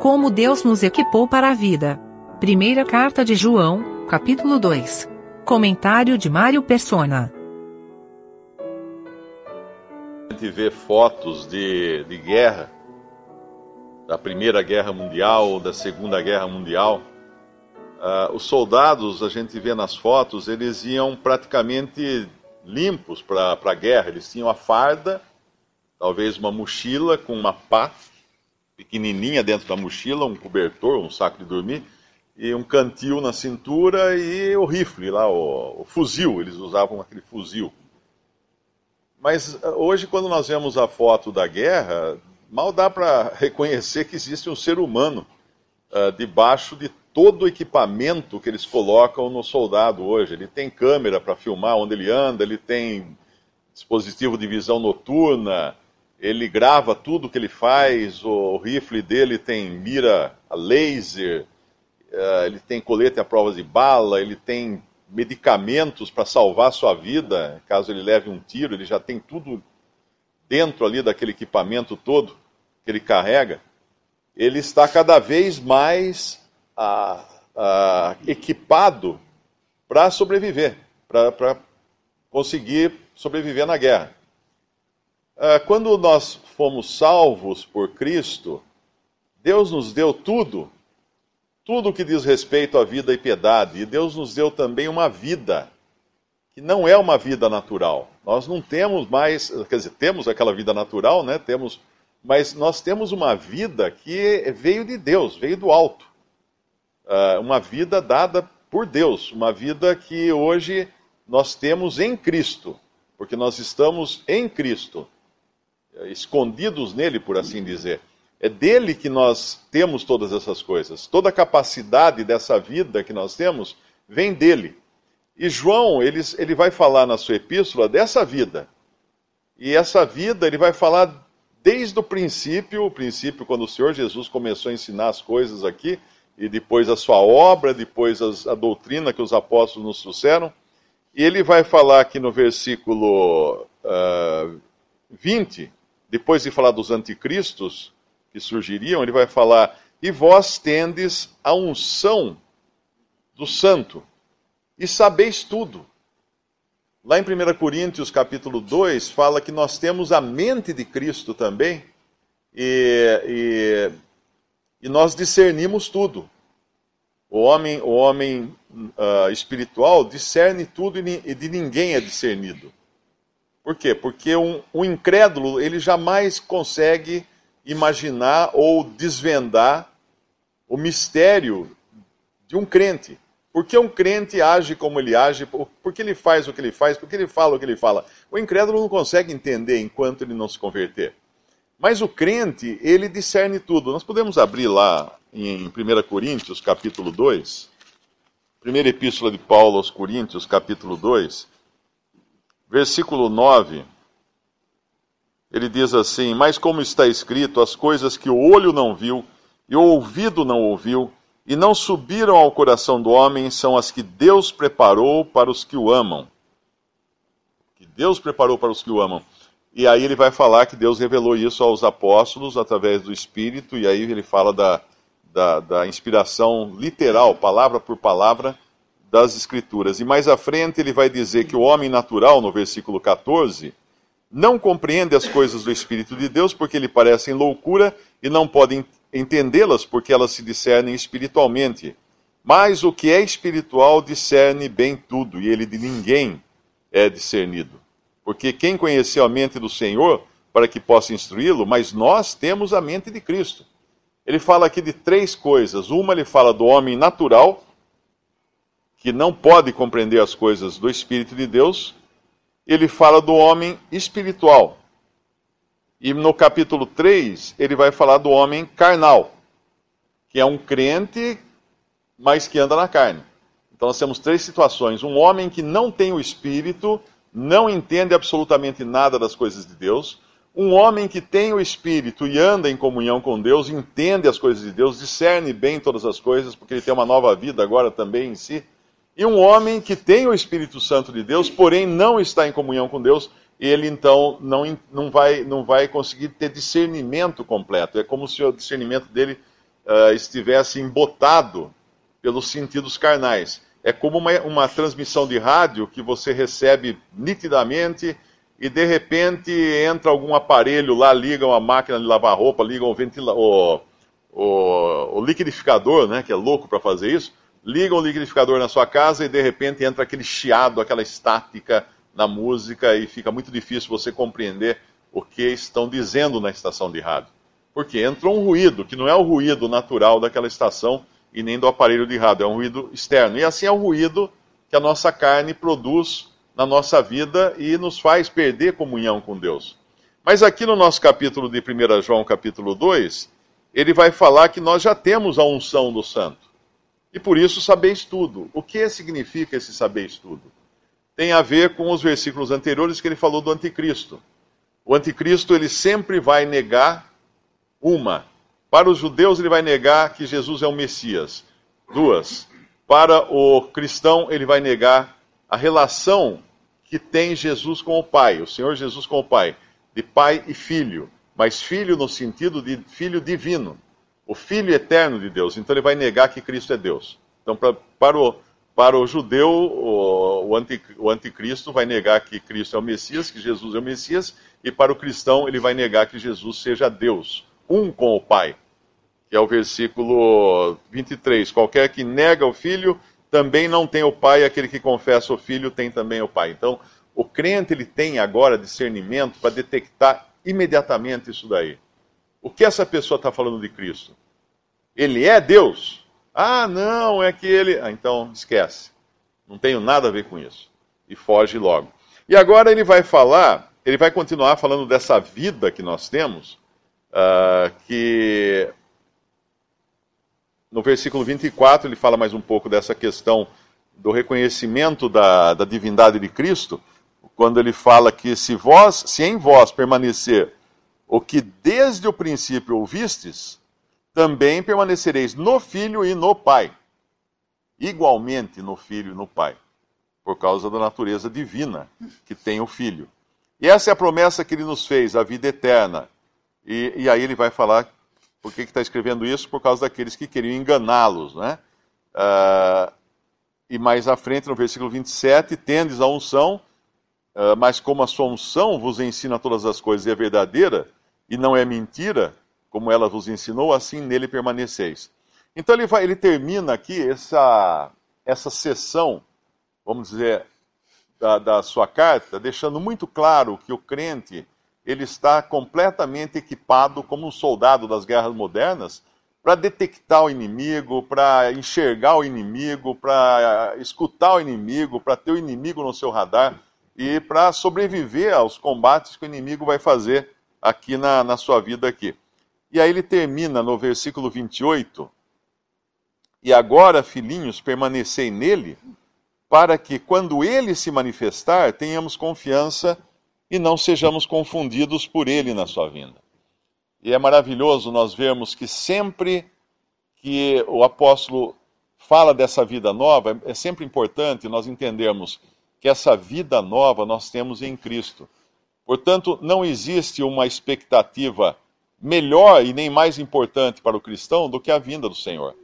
Como Deus nos equipou para a vida. Primeira carta de João, capítulo 2. Comentário de Mário Persona. A gente vê fotos de, de guerra, da Primeira Guerra Mundial, da Segunda Guerra Mundial. Uh, os soldados, a gente vê nas fotos, eles iam praticamente limpos para a guerra. Eles tinham a farda, talvez uma mochila com uma pá pequenininha dentro da mochila, um cobertor, um saco de dormir, e um cantil na cintura e o rifle lá, o, o fuzil. Eles usavam aquele fuzil. Mas ah, hoje, quando nós vemos a foto da guerra, mal dá para reconhecer que existe um ser humano uh, debaixo de todo o equipamento que eles colocam no soldado hoje. Ele tem câmera para filmar onde ele anda, ele tem dispositivo de visão noturna, ele grava tudo que ele faz, o rifle dele tem mira a laser, uh, ele tem colete à prova de bala, ele tem medicamentos para salvar sua vida, caso ele leve um tiro, ele já tem tudo dentro ali daquele equipamento todo que ele carrega. Ele está cada vez mais equipado para sobreviver, para conseguir sobreviver na guerra. Ah, quando nós fomos salvos por Cristo, Deus nos deu tudo, tudo que diz respeito à vida e piedade, e Deus nos deu também uma vida que não é uma vida natural. Nós não temos mais, quer dizer, temos aquela vida natural, né? Temos, mas nós temos uma vida que veio de Deus, veio do alto. Uh, uma vida dada por Deus, uma vida que hoje nós temos em Cristo, porque nós estamos em Cristo escondidos nele, por assim dizer. É dele que nós temos todas essas coisas. Toda a capacidade dessa vida que nós temos vem dele. E João, ele, ele vai falar na sua epístola dessa vida. E essa vida ele vai falar desde o princípio, o princípio quando o Senhor Jesus começou a ensinar as coisas aqui, e depois a sua obra, depois as, a doutrina que os apóstolos nos trouxeram. E ele vai falar aqui no versículo uh, 20, depois de falar dos anticristos que surgiriam, ele vai falar: E vós tendes a unção do santo, e sabeis tudo. Lá em 1 Coríntios capítulo 2, fala que nós temos a mente de Cristo também, e, e, e nós discernimos tudo. O homem, o homem uh, espiritual discerne tudo e de ninguém é discernido. Por quê? Porque um, um incrédulo ele jamais consegue imaginar ou desvendar o mistério de um crente. Por que um crente age como ele age? Por que ele faz o que ele faz? Por que ele fala o que ele fala? O incrédulo não consegue entender enquanto ele não se converter. Mas o crente, ele discerne tudo. Nós podemos abrir lá em 1 Coríntios, capítulo 2. Primeira epístola de Paulo aos Coríntios, capítulo 2 versículo 9, ele diz assim: Mas como está escrito, as coisas que o olho não viu e o ouvido não ouviu e não subiram ao coração do homem são as que Deus preparou para os que o amam. Que Deus preparou para os que o amam. E aí ele vai falar que Deus revelou isso aos apóstolos através do Espírito, e aí ele fala da, da, da inspiração literal, palavra por palavra, das Escrituras. E mais à frente ele vai dizer que o homem natural, no versículo 14, não compreende as coisas do Espírito de Deus porque lhe parecem loucura e não pode entendê-las porque elas se discernem espiritualmente. Mas o que é espiritual discerne bem tudo e ele de ninguém é discernido. Porque quem conheceu a mente do Senhor para que possa instruí-lo, mas nós temos a mente de Cristo. Ele fala aqui de três coisas. Uma, ele fala do homem natural, que não pode compreender as coisas do Espírito de Deus, ele fala do homem espiritual. E no capítulo 3, ele vai falar do homem carnal, que é um crente, mas que anda na carne. Então nós temos três situações: um homem que não tem o Espírito, não entende absolutamente nada das coisas de Deus. Um homem que tem o Espírito e anda em comunhão com Deus, entende as coisas de Deus, discerne bem todas as coisas, porque ele tem uma nova vida agora também em si e um homem que tem o Espírito Santo de Deus, porém não está em comunhão com Deus, ele então não, não, vai, não vai conseguir ter discernimento completo. É como se o discernimento dele uh, estivesse embotado pelos sentidos carnais. É como uma, uma transmissão de rádio que você recebe nitidamente e de repente entra algum aparelho lá, liga uma máquina de lavar roupa, liga um ventila o, o, o liquidificador, né, que é louco para fazer isso, liga um liquidificador na sua casa e de repente entra aquele chiado, aquela estática na música e fica muito difícil você compreender o que estão dizendo na estação de rádio. Porque entra um ruído, que não é o ruído natural daquela estação e nem do aparelho de rádio, é um ruído externo. E assim é o ruído que a nossa carne produz na nossa vida e nos faz perder comunhão com Deus. Mas aqui no nosso capítulo de 1 João, capítulo 2, ele vai falar que nós já temos a unção do santo. E por isso sabeis tudo. O que significa esse sabeis tudo? Tem a ver com os versículos anteriores que ele falou do anticristo. O anticristo ele sempre vai negar uma. Para os judeus ele vai negar que Jesus é o Messias. Duas. Para o cristão ele vai negar a relação que tem Jesus com o Pai, o Senhor Jesus com o Pai, de pai e filho, mas filho no sentido de filho divino, o filho eterno de Deus. Então ele vai negar que Cristo é Deus. Então, pra, para, o, para o judeu, o, o, anti, o anticristo vai negar que Cristo é o Messias, que Jesus é o Messias, e para o cristão ele vai negar que Jesus seja Deus, um com o Pai. Que é o versículo 23. Qualquer que nega o filho também não tem o Pai, aquele que confessa o Filho tem também o Pai. Então, o crente ele tem agora discernimento para detectar imediatamente isso daí. O que essa pessoa está falando de Cristo? Ele é Deus? Ah, não, é que ele. Ah, então esquece. Não tenho nada a ver com isso. E foge logo. E agora ele vai falar, ele vai continuar falando dessa vida que nós temos, uh, que no versículo 24, ele fala mais um pouco dessa questão do reconhecimento da, da divindade de Cristo, quando ele fala que se vós, se em vós permanecer o que desde o princípio ouvistes, também permanecereis no Filho e no Pai. Igualmente no Filho e no Pai, por causa da natureza divina que tem o Filho. E essa é a promessa que ele nos fez, a vida eterna. E, e aí ele vai falar por que está escrevendo isso? Por causa daqueles que queriam enganá-los. Né? Uh, e mais à frente, no versículo 27, tendes a unção, uh, mas como a sua unção vos ensina todas as coisas e é verdadeira, e não é mentira, como ela vos ensinou, assim nele permaneceis. Então ele, vai, ele termina aqui essa, essa sessão, vamos dizer, da, da sua carta, deixando muito claro que o crente ele está completamente equipado como um soldado das guerras modernas para detectar o inimigo, para enxergar o inimigo, para escutar o inimigo, para ter o inimigo no seu radar e para sobreviver aos combates que o inimigo vai fazer aqui na, na sua vida aqui. E aí ele termina no versículo 28, e agora, filhinhos, permanecei nele, para que, quando ele se manifestar, tenhamos confiança e não sejamos confundidos por ele na sua vinda. E é maravilhoso nós vermos que sempre que o apóstolo fala dessa vida nova, é sempre importante nós entendermos que essa vida nova nós temos em Cristo. Portanto, não existe uma expectativa melhor e nem mais importante para o cristão do que a vinda do Senhor.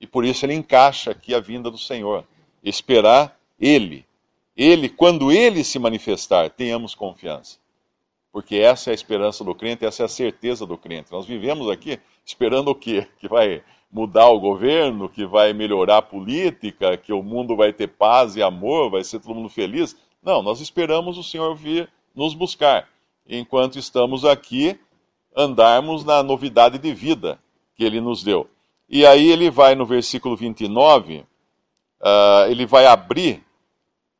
E por isso ele encaixa aqui a vinda do Senhor. Esperar Ele, ele, quando ele se manifestar, tenhamos confiança. Porque essa é a esperança do crente, essa é a certeza do crente. Nós vivemos aqui esperando o quê? Que vai mudar o governo, que vai melhorar a política, que o mundo vai ter paz e amor, vai ser todo mundo feliz. Não, nós esperamos o Senhor vir nos buscar. Enquanto estamos aqui, andarmos na novidade de vida que ele nos deu. E aí ele vai no versículo 29, uh, ah, ele vai abrir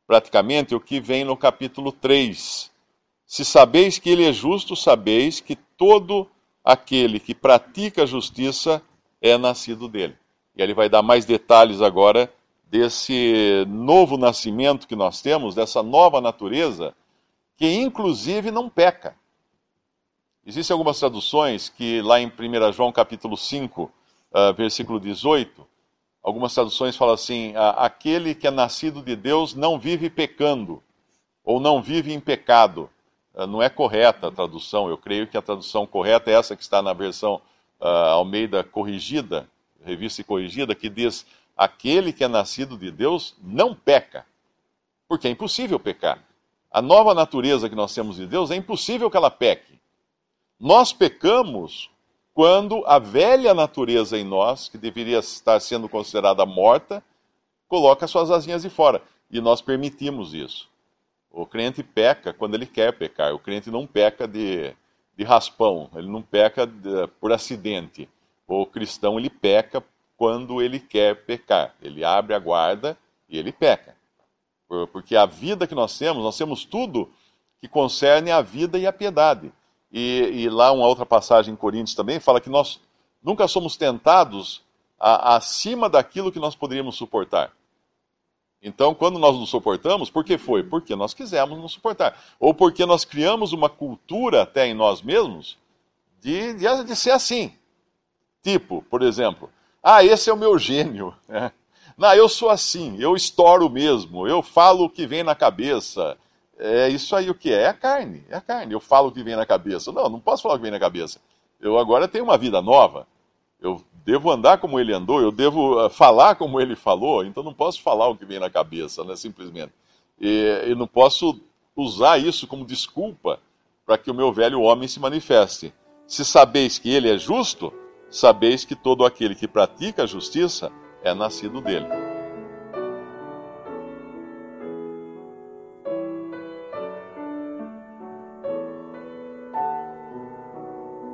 praticamente o que vem no capítulo 3. Se sabeis que ele é justo, sabeis que todo aquele que pratica a justiça é nascido dele. E ele vai dar mais detalhes agora desse novo nascimento que nós temos, dessa nova natureza, que inclusive não peca. Existem algumas traduções que lá em 1 João capítulo 5, uh, ah, versículo 18, Algumas traduções falam assim: aquele que é nascido de Deus não vive pecando, ou não vive em pecado. Ah, não é correta a tradução, eu creio que a tradução correta é essa que está na versão uh, Almeida Corrigida, revista corrigida, que diz: aquele que é nascido de Deus não peca, porque é impossível pecar. A nova natureza que nós temos de Deus é impossível que ela peque. Nós pecamos quando a velha natureza em nós, que deveria estar sendo considerada morta, coloca suas asinhas de fora. E nós permitimos isso. O crente peca quando ele quer pecar. O crente não peca de, de raspão, ele não peca de, por acidente. O cristão ele peca quando ele quer pecar. Ele abre a guarda e ele peca. Porque a vida que nós temos, nós temos tudo que concerne a vida e a piedade. E, e lá uma outra passagem em Coríntios também fala que nós nunca somos tentados a, acima daquilo que nós poderíamos suportar. Então, quando nós nos suportamos, por que foi? Porque nós quisemos nos suportar. Ou porque nós criamos uma cultura até em nós mesmos de, de, de ser assim. Tipo, por exemplo, ah, esse é o meu gênio. Né? Não, eu sou assim, eu estouro mesmo, eu falo o que vem na cabeça. É isso aí o que é? É a carne, é a carne. Eu falo o que vem na cabeça. Não, não posso falar o que vem na cabeça. Eu agora tenho uma vida nova. Eu devo andar como ele andou, eu devo uh, falar como ele falou, então não posso falar o que vem na cabeça, né, simplesmente. E, e não posso usar isso como desculpa para que o meu velho homem se manifeste. Se sabeis que ele é justo, sabeis que todo aquele que pratica a justiça é nascido dele.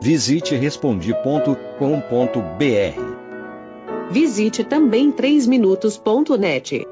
Visite respondi.com.br. Visite também 3minutos.net.